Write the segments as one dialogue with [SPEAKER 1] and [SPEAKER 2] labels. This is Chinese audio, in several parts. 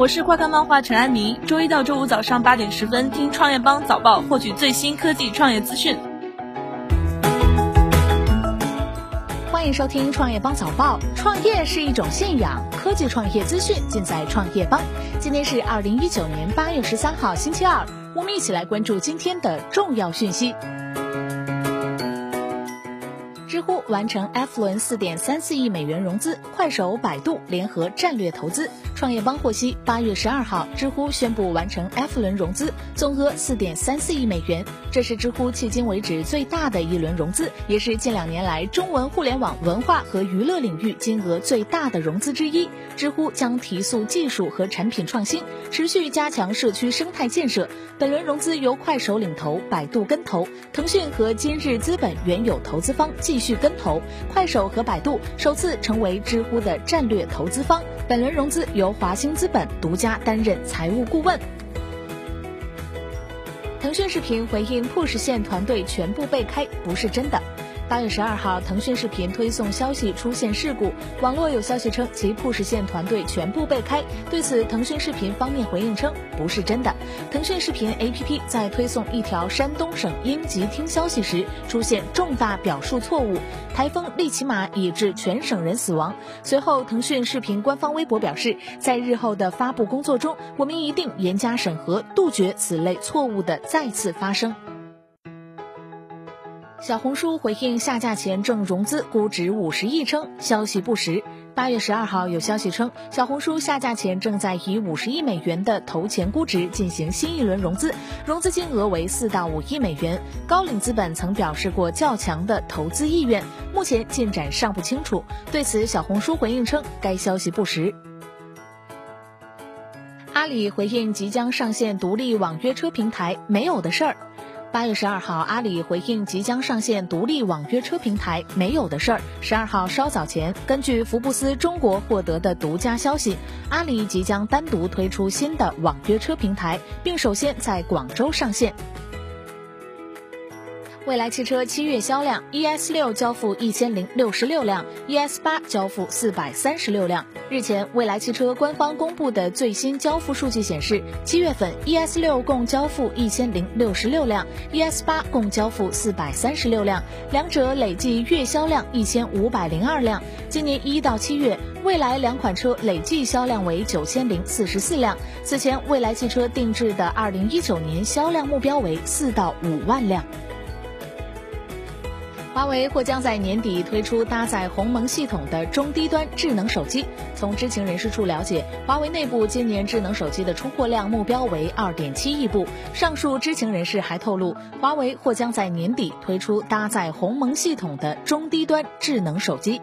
[SPEAKER 1] 我是快看漫画陈安妮，周一到周五早上八点十分听创业邦早报，获取最新科技创业资讯。
[SPEAKER 2] 欢迎收听创业邦早报。创业是一种信仰，科技创业资讯尽在创业邦。今天是二零一九年八月十三号，星期二，我们一起来关注今天的重要讯息。完成 F 轮四点三四亿美元融资，快手、百度联合战略投资。创业邦获悉，八月十二号，知乎宣布完成 F 轮融资，总额四点三四亿美元，这是知乎迄今为止最大的一轮融资，也是近两年来中文互联网文化和娱乐领域金额最大的融资之一。知乎将提速技术和产品创新，持续加强社区生态建设。本轮融资由快手领投，百度跟投，腾讯和今日资本原有投资方继续跟投投，快手和百度首次成为知乎的战略投资方。本轮融资由华兴资本独家担任财务顾问。腾讯视频回应 Push 线团队全部被开不是真的。八月十二号，腾讯视频推送消息出现事故，网络有消息称其 Push 线团队全部被开。对此，腾讯视频方面回应称不是真的。腾讯视频 APP 在推送一条山东省应急听消息时出现重大表述错误，台风利奇马已致全省人死亡。随后，腾讯视频官方微博表示，在日后的发布工作中，我们一定严加审核，杜绝此类错误的再次发生。小红书回应下架前正融资，估值五十亿，称消息不实。八月十二号有消息称，小红书下架前正在以五十亿美元的投前估值进行新一轮融资，融资金额为四到五亿美元。高瓴资本曾表示过较强的投资意愿，目前进展尚不清楚。对此，小红书回应称该消息不实。阿里回应即将上线独立网约车平台，没有的事儿。八月十二号，阿里回应即将上线独立网约车平台没有的事儿。十二号稍早前，根据福布斯中国获得的独家消息，阿里即将单独推出新的网约车平台，并首先在广州上线。蔚来汽车七月销量：ES 六交付一千零六十六辆，ES 八交付四百三十六辆。日前，蔚来汽车官方公布的最新交付数据显示，七月份 ES 六共交付一千零六十六辆，ES 八共交付四百三十六辆，两者累计月销量一千五百零二辆。今年一到七月，蔚来两款车累计销量为九千零四十四辆。此前，蔚来汽车定制的二零一九年销量目标为四到五万辆。华为或将在年底推出搭载鸿蒙系统的中低端智能手机。从知情人士处了解，华为内部今年智能手机的出货量目标为二点七亿部。上述知情人士还透露，华为或将在年底推出搭载鸿蒙系统的中低端智能手机。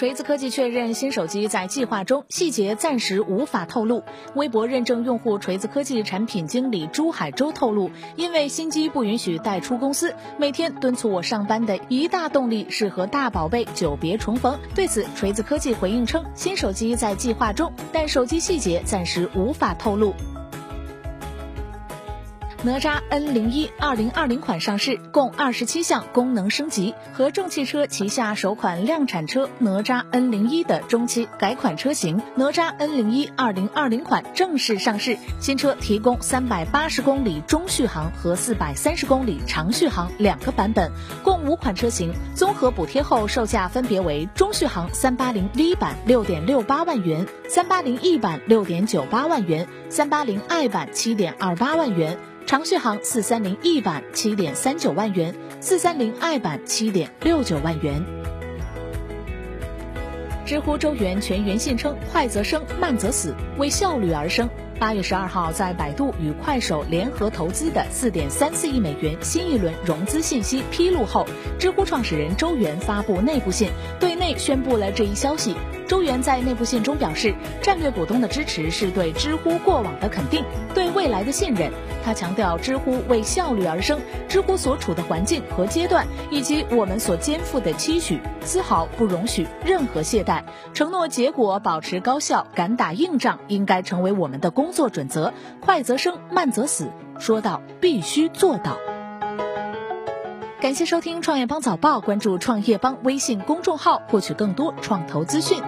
[SPEAKER 2] 锤子科技确认新手机在计划中，细节暂时无法透露。微博认证用户锤子科技产品经理朱海洲透露，因为新机不允许带出公司，每天敦促我上班的一大动力是和大宝贝久别重逢。对此，锤子科技回应称，新手机在计划中，但手机细节暂时无法透露。哪吒 N 零一二零二零款上市，共二十七项功能升级，和众汽车旗下首款量产车哪吒 N 零一的中期改款车型哪吒 N 零一二零二零款正式上市。新车提供三百八十公里中续航和四百三十公里长续航两个版本，共五款车型，综合补贴后售价分别为中续航三八零 V 版六点六八万元，三八零 E 版六点九八万元，三八零 i 版七点二八万元。长续航四三零 E 版七点三九万元，四三零 i 版七点六九万元。知乎周源全员信称：“快则生，慢则死，为效率而生。”八月十二号，在百度与快手联合投资的四点三四亿美元新一轮融资信息披露后，知乎创始人周源发布内部信，对内宣布了这一消息。周源在内部信中表示，战略股东的支持是对知乎过往的肯定，对未来的信任。他强调，知乎为效率而生，知乎所处的环境和阶段，以及我们所肩负的期许，丝毫不容许任何懈怠。承诺结果保持高效，敢打硬仗，应该成为我们的工作准则。快则生，慢则死，说到必须做到。感谢收听创业邦早报，关注创业邦微信公众号，获取更多创投资讯。